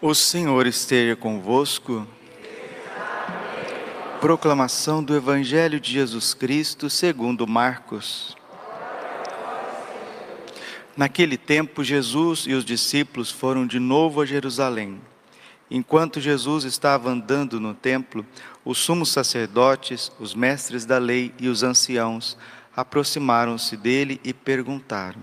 O Senhor esteja convosco. Proclamação do Evangelho de Jesus Cristo segundo Marcos. Naquele tempo, Jesus e os discípulos foram de novo a Jerusalém. Enquanto Jesus estava andando no templo, os sumos sacerdotes, os mestres da lei e os anciãos aproximaram-se dele e perguntaram: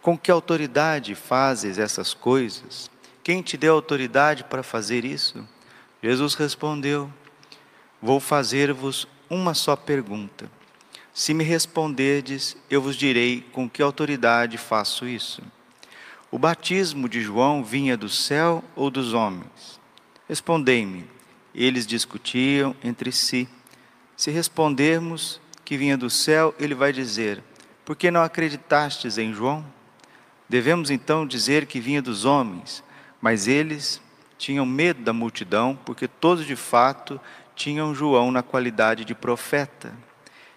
Com que autoridade fazes essas coisas? Quem te deu autoridade para fazer isso? Jesus respondeu: Vou fazer-vos uma só pergunta. Se me responderdes, eu vos direi com que autoridade faço isso. O batismo de João vinha do céu ou dos homens? Respondei-me. Eles discutiam entre si. Se respondermos que vinha do céu, ele vai dizer: Por que não acreditastes em João? Devemos então dizer que vinha dos homens, mas eles tinham medo da multidão, porque todos de fato tinham João na qualidade de profeta.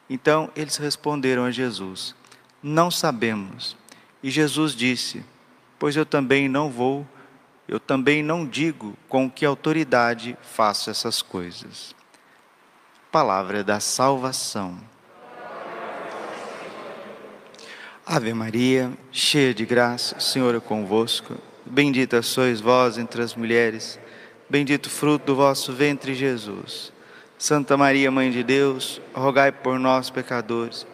Então eles responderam a Jesus: Não sabemos. E Jesus disse: Pois eu também não vou, eu também não digo com que autoridade faço essas coisas. Palavra da salvação. Ave Maria, cheia de graça, o Senhor é convosco. Bendita sois vós entre as mulheres, bendito fruto do vosso ventre, Jesus. Santa Maria, Mãe de Deus, rogai por nós, pecadores,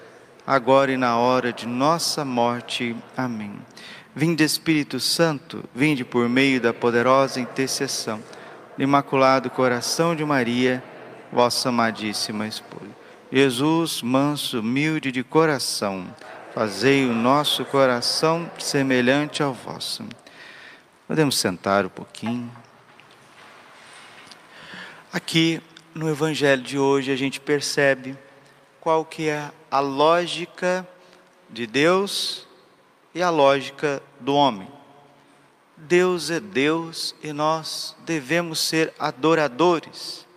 agora e na hora de nossa morte. Amém. Vinde, Espírito Santo, vinde por meio da poderosa intercessão do Imaculado Coração de Maria, vossa amadíssima esposa. Jesus, manso, humilde de coração, fazei o nosso coração semelhante ao vosso. Podemos sentar um pouquinho. Aqui no evangelho de hoje a gente percebe qual que é a lógica de Deus e a lógica do homem. Deus é Deus e nós devemos ser adoradores.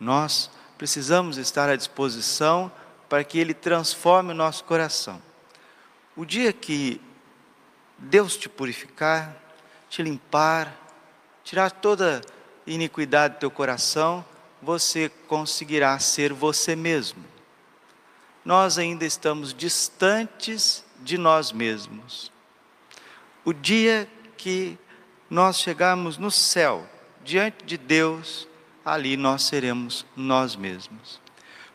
Nós precisamos estar à disposição para que Ele transforme o nosso coração. O dia que Deus te purificar, te limpar, tirar toda iniquidade do teu coração, você conseguirá ser você mesmo. Nós ainda estamos distantes de nós mesmos. O dia que nós chegarmos no céu, diante de Deus, ali nós seremos nós mesmos.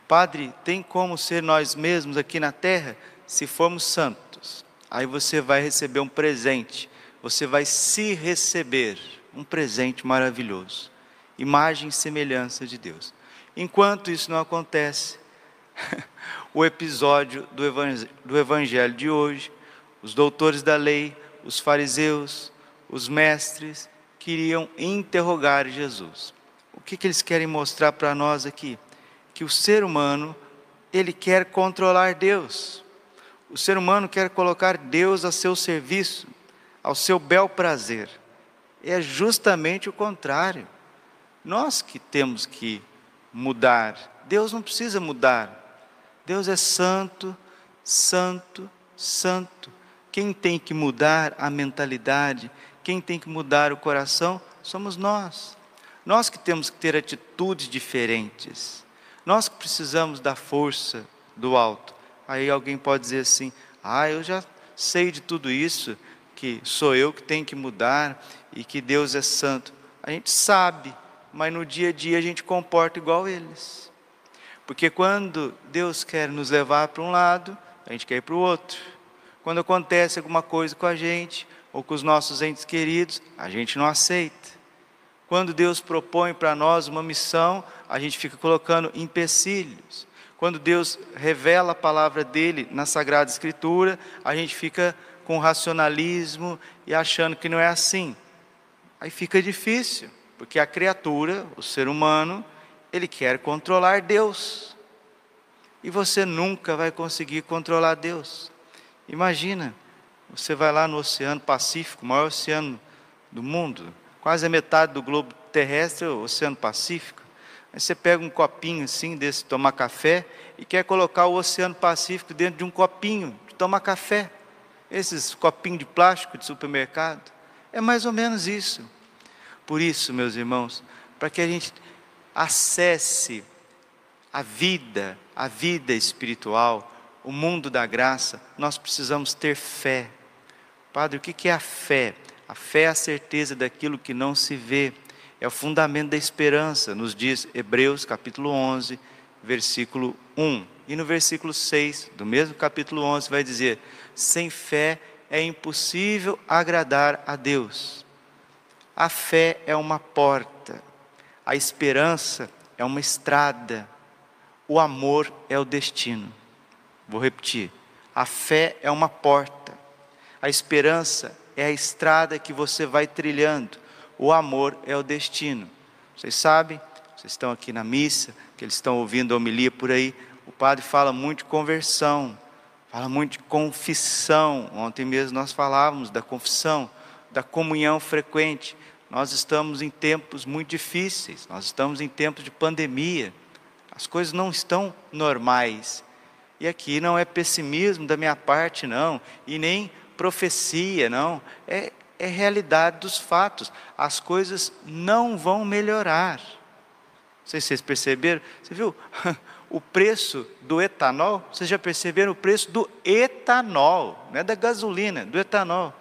Padre, tem como ser nós mesmos aqui na terra se formos santos? Aí você vai receber um presente você vai se receber um presente maravilhoso, imagem e semelhança de Deus. Enquanto isso não acontece, o episódio do evangelho, do evangelho de hoje, os doutores da lei, os fariseus, os mestres, queriam interrogar Jesus. O que, que eles querem mostrar para nós aqui? Que o ser humano, ele quer controlar Deus. O ser humano quer colocar Deus a seu serviço ao seu bel prazer. É justamente o contrário. Nós que temos que mudar. Deus não precisa mudar. Deus é santo, santo, santo. Quem tem que mudar a mentalidade, quem tem que mudar o coração, somos nós. Nós que temos que ter atitudes diferentes. Nós que precisamos da força do alto. Aí alguém pode dizer assim: ah, eu já sei de tudo isso, que sou eu que tenho que mudar e que Deus é santo. A gente sabe, mas no dia a dia a gente comporta igual eles. Porque quando Deus quer nos levar para um lado, a gente quer ir para o outro. Quando acontece alguma coisa com a gente ou com os nossos entes queridos, a gente não aceita. Quando Deus propõe para nós uma missão, a gente fica colocando empecilhos. Quando Deus revela a palavra dele na Sagrada Escritura, a gente fica com racionalismo e achando que não é assim. Aí fica difícil, porque a criatura, o ser humano, ele quer controlar Deus. E você nunca vai conseguir controlar Deus. Imagina, você vai lá no Oceano Pacífico, o maior oceano do mundo, quase a metade do globo terrestre é o Oceano Pacífico. Aí você pega um copinho assim, desse tomar café, e quer colocar o Oceano Pacífico dentro de um copinho de tomar café esses copinhos de plástico de supermercado. É mais ou menos isso. Por isso, meus irmãos, para que a gente acesse a vida, a vida espiritual, o mundo da graça, nós precisamos ter fé. Padre, o que é a fé? A fé é a certeza daquilo que não se vê, é o fundamento da esperança, nos diz Hebreus capítulo 11, versículo 1. E no versículo 6 do mesmo capítulo 11 vai dizer: sem fé é impossível agradar a Deus. A fé é uma porta, a esperança é uma estrada, o amor é o destino. Vou repetir: a fé é uma porta, a esperança é a estrada que você vai trilhando, o amor é o destino. Vocês sabem, vocês estão aqui na missa, que eles estão ouvindo a homilia por aí, padre fala muito de conversão, fala muito de confissão. Ontem mesmo nós falávamos da confissão, da comunhão frequente. Nós estamos em tempos muito difíceis, nós estamos em tempos de pandemia, as coisas não estão normais. E aqui não é pessimismo da minha parte, não, e nem profecia, não, é, é realidade dos fatos. As coisas não vão melhorar. Não sei se vocês perceberam, você viu o preço do etanol? Vocês já perceberam o preço do etanol, não é da gasolina, do etanol.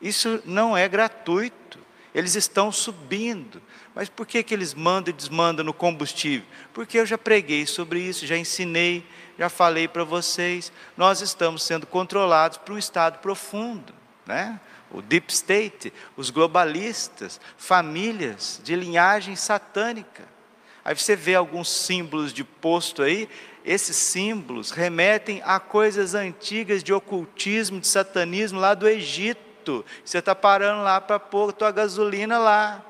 Isso não é gratuito, eles estão subindo. Mas por que, que eles mandam e desmandam no combustível? Porque eu já preguei sobre isso, já ensinei, já falei para vocês, nós estamos sendo controlados por um estado profundo, né? o deep state, os globalistas, famílias de linhagem satânica. Aí você vê alguns símbolos de posto aí, esses símbolos remetem a coisas antigas de ocultismo, de satanismo lá do Egito. Você está parando lá para pôr a tua gasolina lá.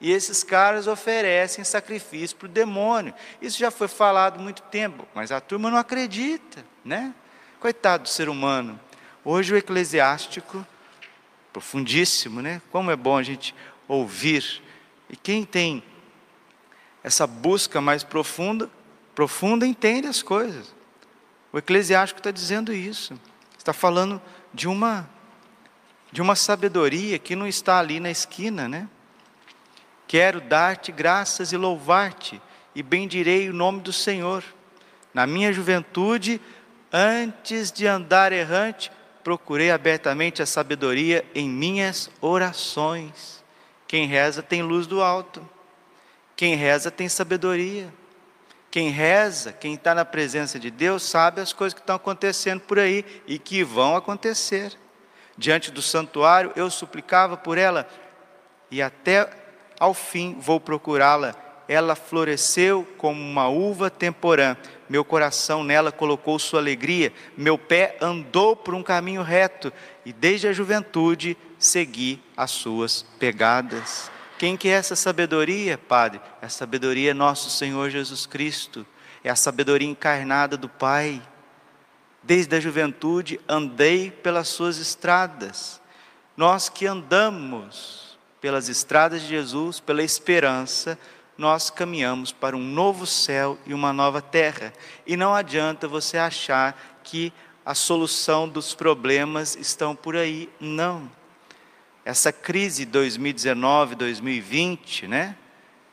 E esses caras oferecem sacrifício para o demônio. Isso já foi falado há muito tempo, mas a turma não acredita, né? Coitado do ser humano. Hoje o eclesiástico, profundíssimo, né? Como é bom a gente ouvir. E quem tem essa busca mais profunda, profunda entende as coisas. O eclesiástico está dizendo isso. Está falando de uma de uma sabedoria que não está ali na esquina, né? Quero dar-te graças e louvar-te, e bendirei o nome do Senhor. Na minha juventude, antes de andar errante, procurei abertamente a sabedoria em minhas orações. Quem reza tem luz do alto. Quem reza tem sabedoria. Quem reza, quem está na presença de Deus, sabe as coisas que estão acontecendo por aí e que vão acontecer. Diante do santuário, eu suplicava por ela, e até ao fim vou procurá-la. Ela floresceu como uma uva temporã. Meu coração nela colocou sua alegria. Meu pé andou por um caminho reto. E desde a juventude segui as suas pegadas. Quem que é essa sabedoria, Padre? É a sabedoria nosso Senhor Jesus Cristo. É a sabedoria encarnada do Pai. Desde a juventude andei pelas suas estradas. Nós que andamos pelas estradas de Jesus, pela esperança, nós caminhamos para um novo céu e uma nova terra. E não adianta você achar que a solução dos problemas estão por aí, não. Essa crise 2019, 2020, né?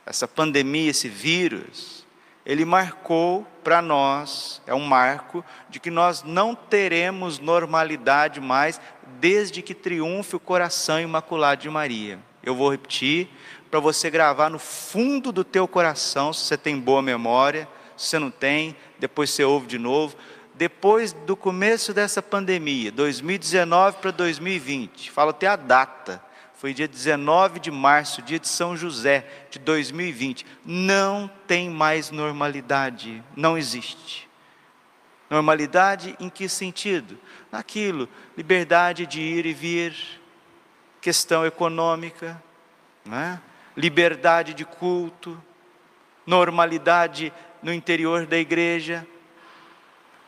Essa pandemia, esse vírus, ele marcou para nós, é um marco de que nós não teremos normalidade mais desde que triunfe o coração imaculado de Maria. Eu vou repetir para você gravar no fundo do teu coração, se você tem boa memória, se você não tem, depois você ouve de novo. Depois do começo dessa pandemia, 2019 para 2020, falo até a data, foi dia 19 de março, dia de São José de 2020. Não tem mais normalidade, não existe. Normalidade em que sentido? Naquilo, liberdade de ir e vir, questão econômica, né? liberdade de culto, normalidade no interior da igreja.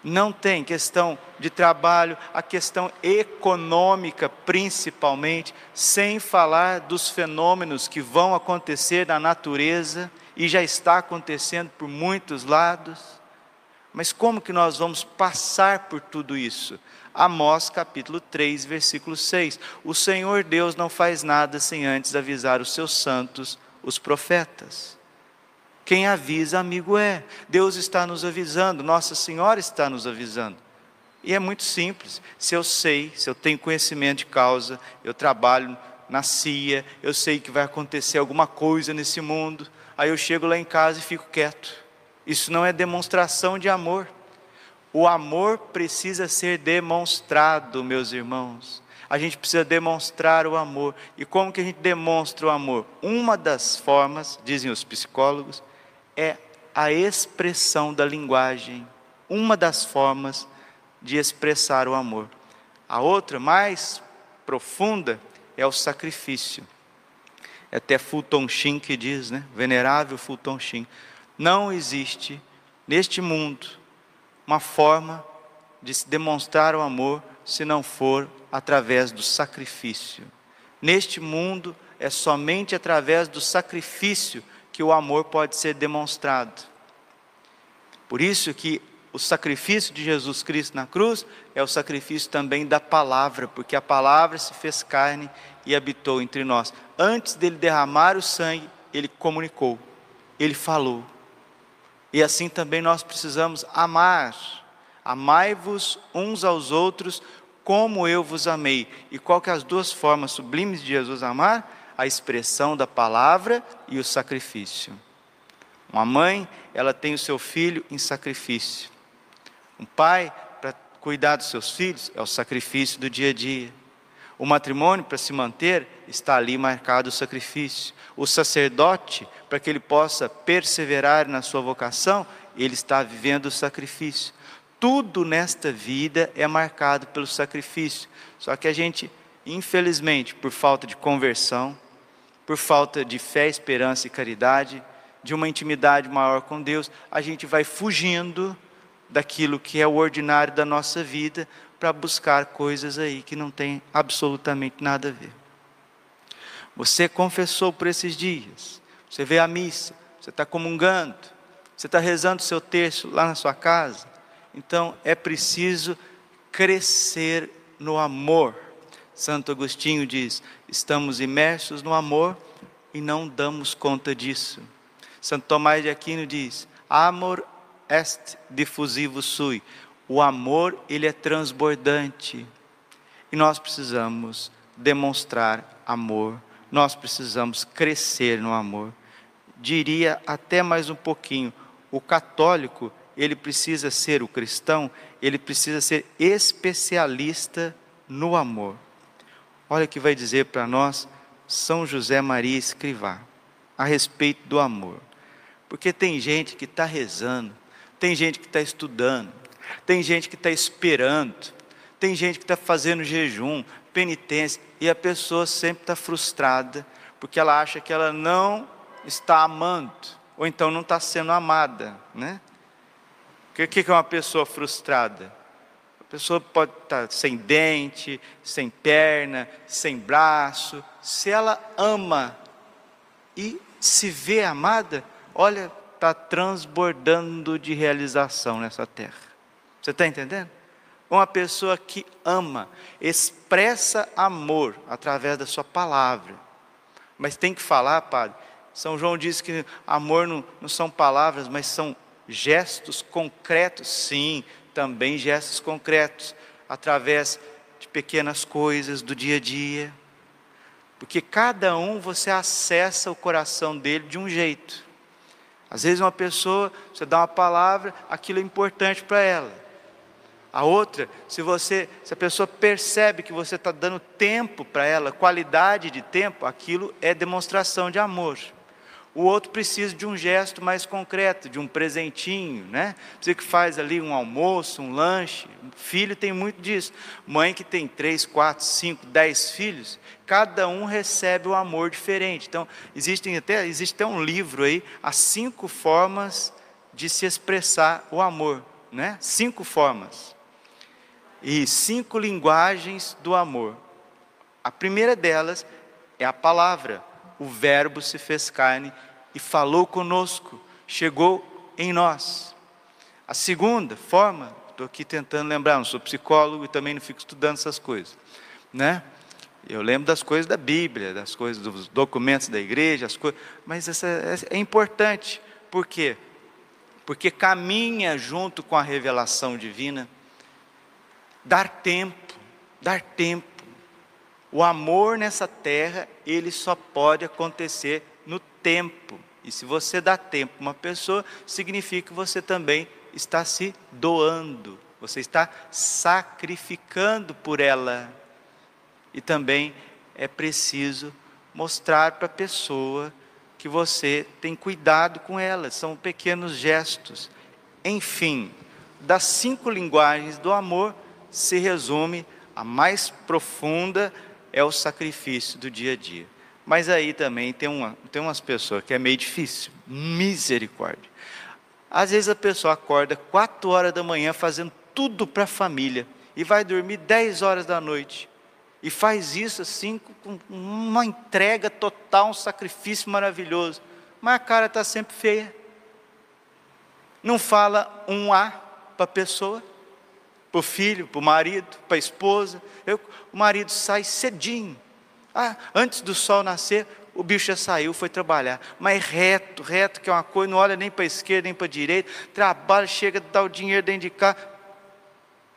Não tem questão de trabalho, a questão econômica principalmente, sem falar dos fenômenos que vão acontecer na natureza e já está acontecendo por muitos lados. Mas como que nós vamos passar por tudo isso? Amós capítulo 3, versículo 6. O Senhor Deus não faz nada sem antes avisar os seus santos, os profetas. Quem avisa, amigo é. Deus está nos avisando, Nossa Senhora está nos avisando. E é muito simples. Se eu sei, se eu tenho conhecimento de causa, eu trabalho na CIA, eu sei que vai acontecer alguma coisa nesse mundo, aí eu chego lá em casa e fico quieto. Isso não é demonstração de amor. O amor precisa ser demonstrado, meus irmãos. A gente precisa demonstrar o amor. E como que a gente demonstra o amor? Uma das formas, dizem os psicólogos, é a expressão da linguagem. Uma das formas de expressar o amor. A outra, mais profunda, é o sacrifício. É até Fulton Sheen que diz, né? Venerável Fulton Sheen. Não existe neste mundo uma forma de se demonstrar o amor se não for através do sacrifício. Neste mundo é somente através do sacrifício que o amor pode ser demonstrado. Por isso que o sacrifício de Jesus Cristo na cruz é o sacrifício também da palavra, porque a palavra se fez carne e habitou entre nós. Antes dele derramar o sangue, ele comunicou, ele falou. E assim também nós precisamos amar. Amai-vos uns aos outros como eu vos amei. E qual que é as duas formas sublimes de Jesus amar? A expressão da palavra e o sacrifício. Uma mãe, ela tem o seu filho em sacrifício. Um pai, para cuidar dos seus filhos, é o sacrifício do dia a dia. O matrimônio, para se manter, está ali marcado o sacrifício. O sacerdote, para que ele possa perseverar na sua vocação, ele está vivendo o sacrifício. Tudo nesta vida é marcado pelo sacrifício. Só que a gente, infelizmente, por falta de conversão, por falta de fé, esperança e caridade, de uma intimidade maior com Deus, a gente vai fugindo daquilo que é o ordinário da nossa vida para buscar coisas aí que não tem absolutamente nada a ver. Você confessou por esses dias, você vê a missa, você está comungando, você está rezando o seu texto lá na sua casa. Então é preciso crescer no amor. Santo Agostinho diz: estamos imersos no amor e não damos conta disso. Santo Tomás de Aquino diz: amor est diffusivo sui. O amor, ele é transbordante. E nós precisamos demonstrar amor. Nós precisamos crescer no amor. Diria até mais um pouquinho, o católico, ele precisa ser o cristão, ele precisa ser especialista no amor. Olha o que vai dizer para nós São José Maria Escrivá a respeito do amor. Porque tem gente que está rezando, tem gente que está estudando, tem gente que está esperando, tem gente que está fazendo jejum, penitência, e a pessoa sempre está frustrada, porque ela acha que ela não está amando, ou então não está sendo amada, né? O que é uma pessoa frustrada? Pessoa pode estar tá sem dente, sem perna, sem braço. Se ela ama e se vê amada, olha, está transbordando de realização nessa terra. Você está entendendo? Uma pessoa que ama, expressa amor através da sua palavra. Mas tem que falar, padre. São João diz que amor não, não são palavras, mas são gestos concretos. Sim, também gestos concretos, através de pequenas coisas do dia a dia. Porque cada um você acessa o coração dele de um jeito. Às vezes uma pessoa, você dá uma palavra, aquilo é importante para ela. A outra, se você, se a pessoa percebe que você está dando tempo para ela, qualidade de tempo, aquilo é demonstração de amor. O outro precisa de um gesto mais concreto, de um presentinho, né? Você que faz ali um almoço, um lanche. Filho tem muito disso. Mãe que tem três, quatro, cinco, dez filhos, cada um recebe um amor diferente. Então, existem até, existe até um livro aí, as cinco formas de se expressar o amor, né? Cinco formas. E cinco linguagens do amor. A primeira delas é a palavra o Verbo se fez carne e falou conosco, chegou em nós. A segunda forma Estou aqui tentando lembrar, não sou psicólogo e também não fico estudando essas coisas, né? Eu lembro das coisas da Bíblia, das coisas dos documentos da igreja, as coisas, mas essa é, importante. Por quê? Porque caminha junto com a revelação divina. Dar tempo, dar tempo. O amor nessa terra, ele só pode acontecer no tempo. E se você dá tempo a uma pessoa, significa que você também está se doando, você está sacrificando por ela. E também é preciso mostrar para a pessoa que você tem cuidado com ela, são pequenos gestos. Enfim, das cinco linguagens do amor se resume a mais profunda é o sacrifício do dia a dia. Mas aí também tem, uma, tem umas pessoas que é meio difícil, misericórdia. Às vezes a pessoa acorda quatro horas da manhã fazendo tudo para a família e vai dormir dez horas da noite. E faz isso assim com uma entrega total, um sacrifício maravilhoso. Mas a cara está sempre feia. Não fala um A para a pessoa, para o filho, para o marido, para a esposa. Eu, o marido sai cedinho. Ah, antes do sol nascer, o bicho já saiu, foi trabalhar. Mas reto, reto, que é uma coisa, não olha nem para a esquerda, nem para a direita. Trabalha, chega, dá o dinheiro dentro de cá.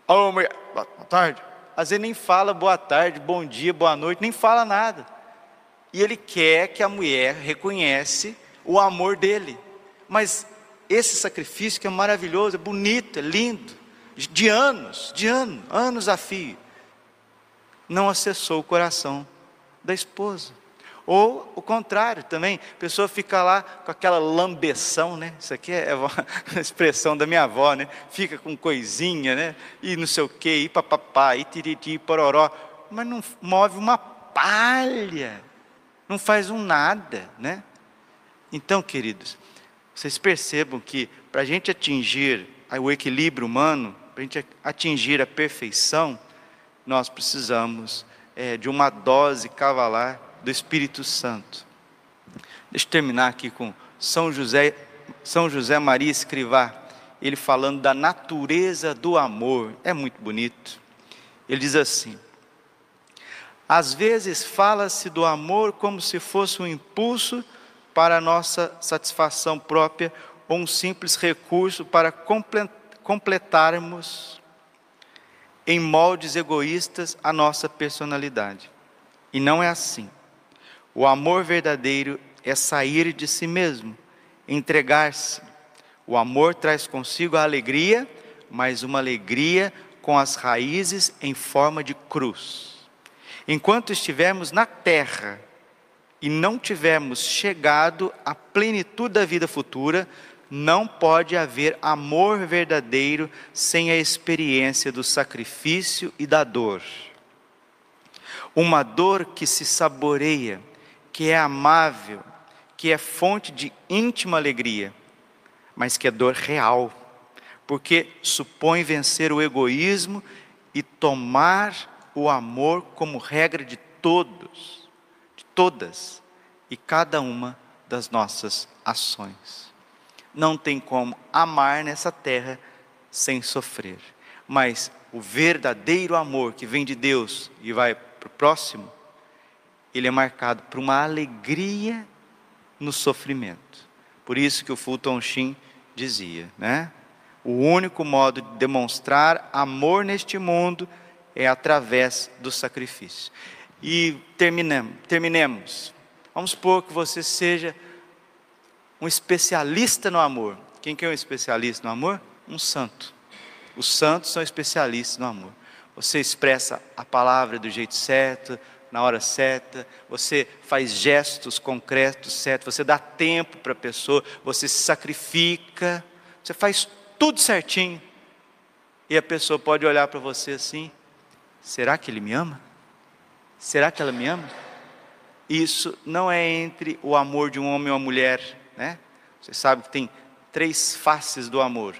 Alô, mulher, boa tarde às vezes nem fala boa tarde, bom dia, boa noite, nem fala nada. E ele quer que a mulher reconhece o amor dele. Mas esse sacrifício que é maravilhoso, é bonito, é lindo, de anos, de anos, anos a fio, não acessou o coração da esposa. Ou o contrário também, a pessoa fica lá com aquela lambeção, né? Isso aqui é a expressão da minha avó, né? Fica com coisinha, né? E não sei o quê, e papapá, e tiriti, e pororó. Mas não move uma palha, não faz um nada, né? Então, queridos, vocês percebam que para a gente atingir o equilíbrio humano, para a gente atingir a perfeição, nós precisamos é, de uma dose cavalar do Espírito Santo. Deixa eu terminar aqui com São José, São José Maria Escrivá, ele falando da natureza do amor. É muito bonito. Ele diz assim: Às vezes fala-se do amor como se fosse um impulso para a nossa satisfação própria ou um simples recurso para completarmos em moldes egoístas a nossa personalidade. E não é assim. O amor verdadeiro é sair de si mesmo, entregar-se. O amor traz consigo a alegria, mas uma alegria com as raízes em forma de cruz. Enquanto estivermos na terra e não tivermos chegado à plenitude da vida futura, não pode haver amor verdadeiro sem a experiência do sacrifício e da dor. Uma dor que se saboreia que é amável, que é fonte de íntima alegria, mas que é dor real, porque supõe vencer o egoísmo e tomar o amor como regra de todos, de todas e cada uma das nossas ações. Não tem como amar nessa terra sem sofrer, mas o verdadeiro amor que vem de Deus e vai para o próximo ele é marcado por uma alegria no sofrimento. Por isso que o Fulton Sheen dizia, né? O único modo de demonstrar amor neste mundo é através do sacrifício. E terminemos, terminemos. Vamos supor que você seja um especialista no amor. Quem que é um especialista no amor? Um santo. Os santos são especialistas no amor. Você expressa a palavra do jeito certo, na hora certa, você faz gestos concretos certos, você dá tempo para a pessoa, você se sacrifica, você faz tudo certinho. E a pessoa pode olhar para você assim: será que ele me ama? Será que ela me ama? Isso não é entre o amor de um homem e uma mulher, né? Você sabe que tem três faces do amor: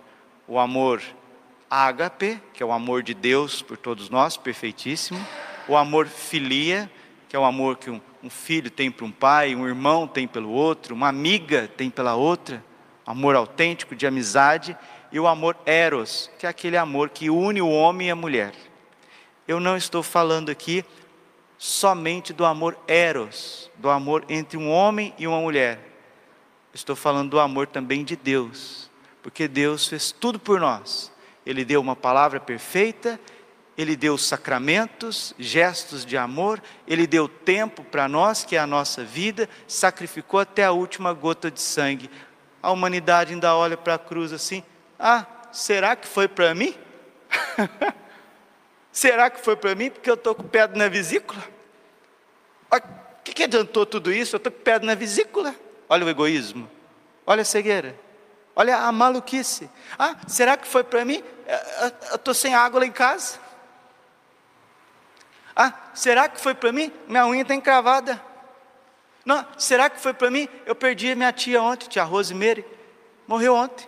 o amor ágape, que é o amor de Deus por todos nós, perfeitíssimo o amor filia, que é o amor que um, um filho tem para um pai, um irmão tem pelo outro, uma amiga tem pela outra, amor autêntico de amizade, e o amor eros, que é aquele amor que une o homem e a mulher. Eu não estou falando aqui somente do amor eros, do amor entre um homem e uma mulher. Estou falando do amor também de Deus, porque Deus fez tudo por nós. Ele deu uma palavra perfeita, ele deu sacramentos, gestos de amor, ele deu tempo para nós, que é a nossa vida, sacrificou até a última gota de sangue. A humanidade ainda olha para a cruz assim: ah, será que foi para mim? será que foi para mim porque eu estou com pedra na vesícula? O que, que adiantou tudo isso? Eu estou com pedra na vesícula. Olha o egoísmo, olha a cegueira, olha a maluquice. Ah, será que foi para mim? Eu estou sem água lá em casa. Ah, será que foi para mim? Minha unha está encravada. Não, será que foi para mim? Eu perdi minha tia ontem, tia Rosemary, morreu ontem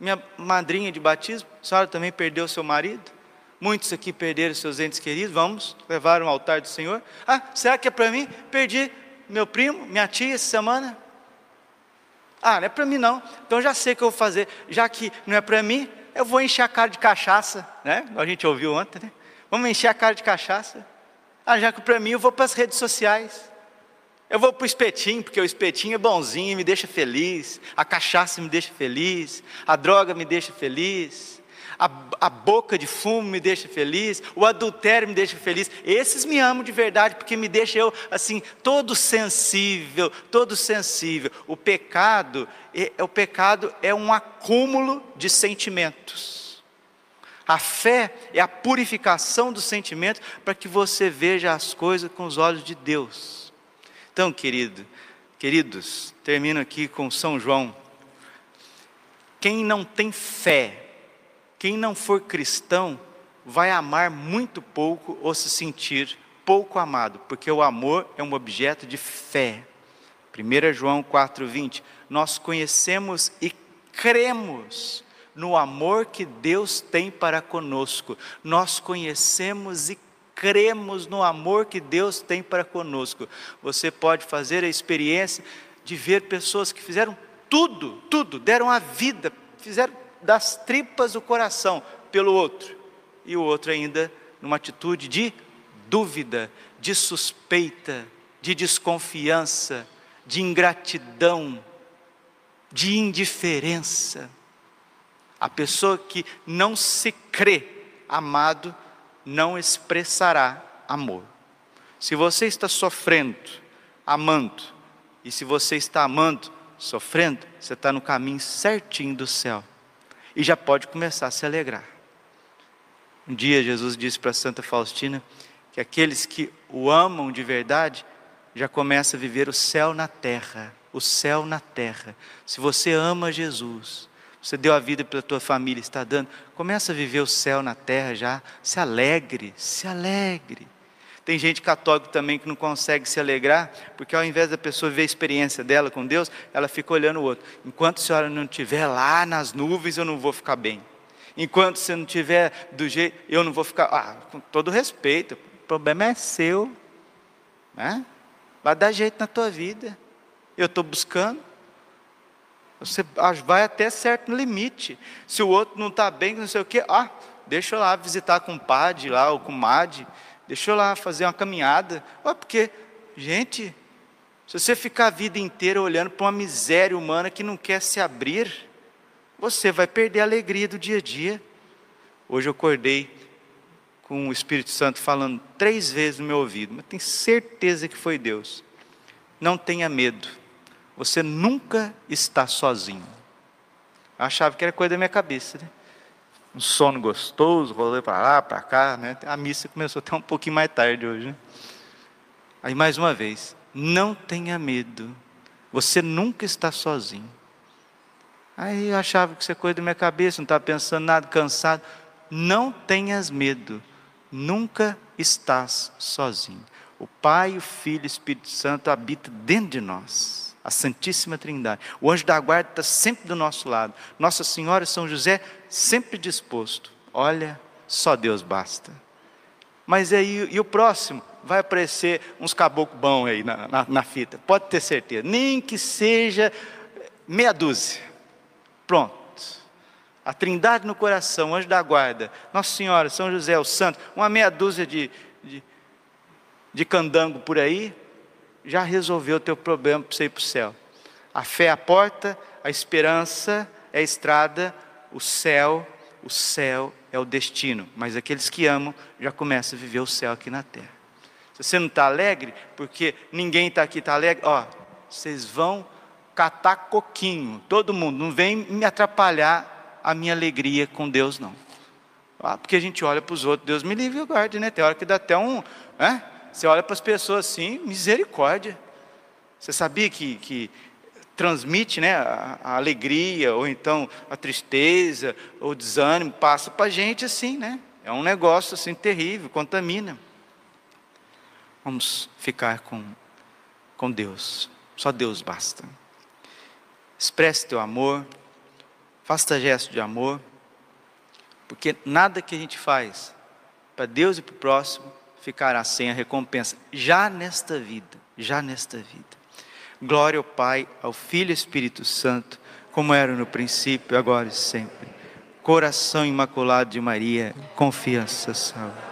minha madrinha de batismo, a senhora também perdeu seu marido? Muitos aqui perderam seus entes queridos, vamos levar um altar do Senhor. Ah, será que é para mim? Perdi meu primo, minha tia essa semana. Ah, não é para mim não. Então já sei o que eu vou fazer. Já que não é para mim, eu vou encher a cara de cachaça, né? A gente ouviu ontem, né? Vamos encher a cara de cachaça. Ah, já que para mim eu vou para as redes sociais. Eu vou para o espetinho, porque o espetinho é bonzinho, me deixa feliz. A cachaça me deixa feliz. A droga me deixa feliz. A, a, boca de fumo me deixa feliz. O adultério me deixa feliz. Esses me amam de verdade, porque me deixa eu, assim, todo sensível, todo sensível. O pecado, é, o pecado é um acúmulo de sentimentos. A fé é a purificação dos sentimentos para que você veja as coisas com os olhos de Deus. Então, querido, queridos, termino aqui com São João. Quem não tem fé, quem não for cristão, vai amar muito pouco ou se sentir pouco amado, porque o amor é um objeto de fé. 1 João 4,20: Nós conhecemos e cremos no amor que Deus tem para conosco. Nós conhecemos e cremos no amor que Deus tem para conosco. Você pode fazer a experiência de ver pessoas que fizeram tudo, tudo, deram a vida, fizeram das tripas o coração pelo outro, e o outro ainda numa atitude de dúvida, de suspeita, de desconfiança, de ingratidão, de indiferença. A pessoa que não se crê amado não expressará amor. Se você está sofrendo, amando, e se você está amando, sofrendo, você está no caminho certinho do céu. E já pode começar a se alegrar. Um dia Jesus disse para Santa Faustina que aqueles que o amam de verdade já começam a viver o céu na terra, o céu na terra. Se você ama Jesus, você deu a vida pela tua família, está dando. Começa a viver o céu na terra já. Se alegre, se alegre. Tem gente católica também que não consegue se alegrar, porque ao invés da pessoa ver a experiência dela com Deus, ela fica olhando o outro. Enquanto a senhora não estiver lá nas nuvens, eu não vou ficar bem. Enquanto você não estiver do jeito, eu não vou ficar. Ah, com todo respeito, o problema é seu. Né? Vai dar jeito na tua vida. Eu estou buscando. Você vai até certo limite. Se o outro não está bem, não sei o quê, ah, deixa eu lá visitar com o padre lá, ou com o deixa eu lá fazer uma caminhada. Ah, porque, gente, se você ficar a vida inteira olhando para uma miséria humana que não quer se abrir, você vai perder a alegria do dia a dia. Hoje eu acordei com o Espírito Santo falando três vezes no meu ouvido, mas tenho certeza que foi Deus. Não tenha medo você nunca está sozinho. Eu achava que era coisa da minha cabeça, né? Um sono gostoso, rolei para lá, para cá, né? A missa começou até um pouquinho mais tarde hoje, né? Aí mais uma vez, não tenha medo. Você nunca está sozinho. Aí eu achava que isso é coisa da minha cabeça, não estava pensando nada, cansado. Não tenhas medo. Nunca estás sozinho. O Pai, o Filho e o Espírito Santo habitam dentro de nós a Santíssima Trindade. O anjo da guarda está sempre do nosso lado. Nossa Senhora São José sempre disposto. Olha, só Deus basta. Mas aí, e o próximo? Vai aparecer uns caboclos bons aí na, na, na fita, pode ter certeza. Nem que seja meia dúzia. Pronto. A trindade no coração, anjo da guarda, Nossa Senhora, São José, o Santo, uma meia dúzia de, de, de candango por aí, já resolveu o teu problema para você ir para o céu. A fé é a porta, a esperança é a estrada, o céu, o céu é o destino. Mas aqueles que amam já começam a viver o céu aqui na terra. Se você não está alegre, porque ninguém está aqui está alegre, ó, vocês vão catar coquinho, todo mundo, não vem me atrapalhar a minha alegria com Deus, não. Ah, porque a gente olha para os outros, Deus me livre e guarde, né? Tem hora que dá até um. Né? Você olha para as pessoas assim, misericórdia. Você sabia que, que transmite né, a, a, alegria, ou então a tristeza, ou desânimo, passa para a gente assim, né? É um negócio assim terrível, contamina. Vamos ficar com, com Deus. Só Deus basta. Expresse teu amor, faça gesto de amor, porque nada que a gente faz para Deus e para o próximo ficará sem a recompensa, já nesta vida, já nesta vida. Glória ao Pai, ao Filho e Espírito Santo, como era no princípio, agora e sempre. Coração imaculado de Maria, confiança, salve.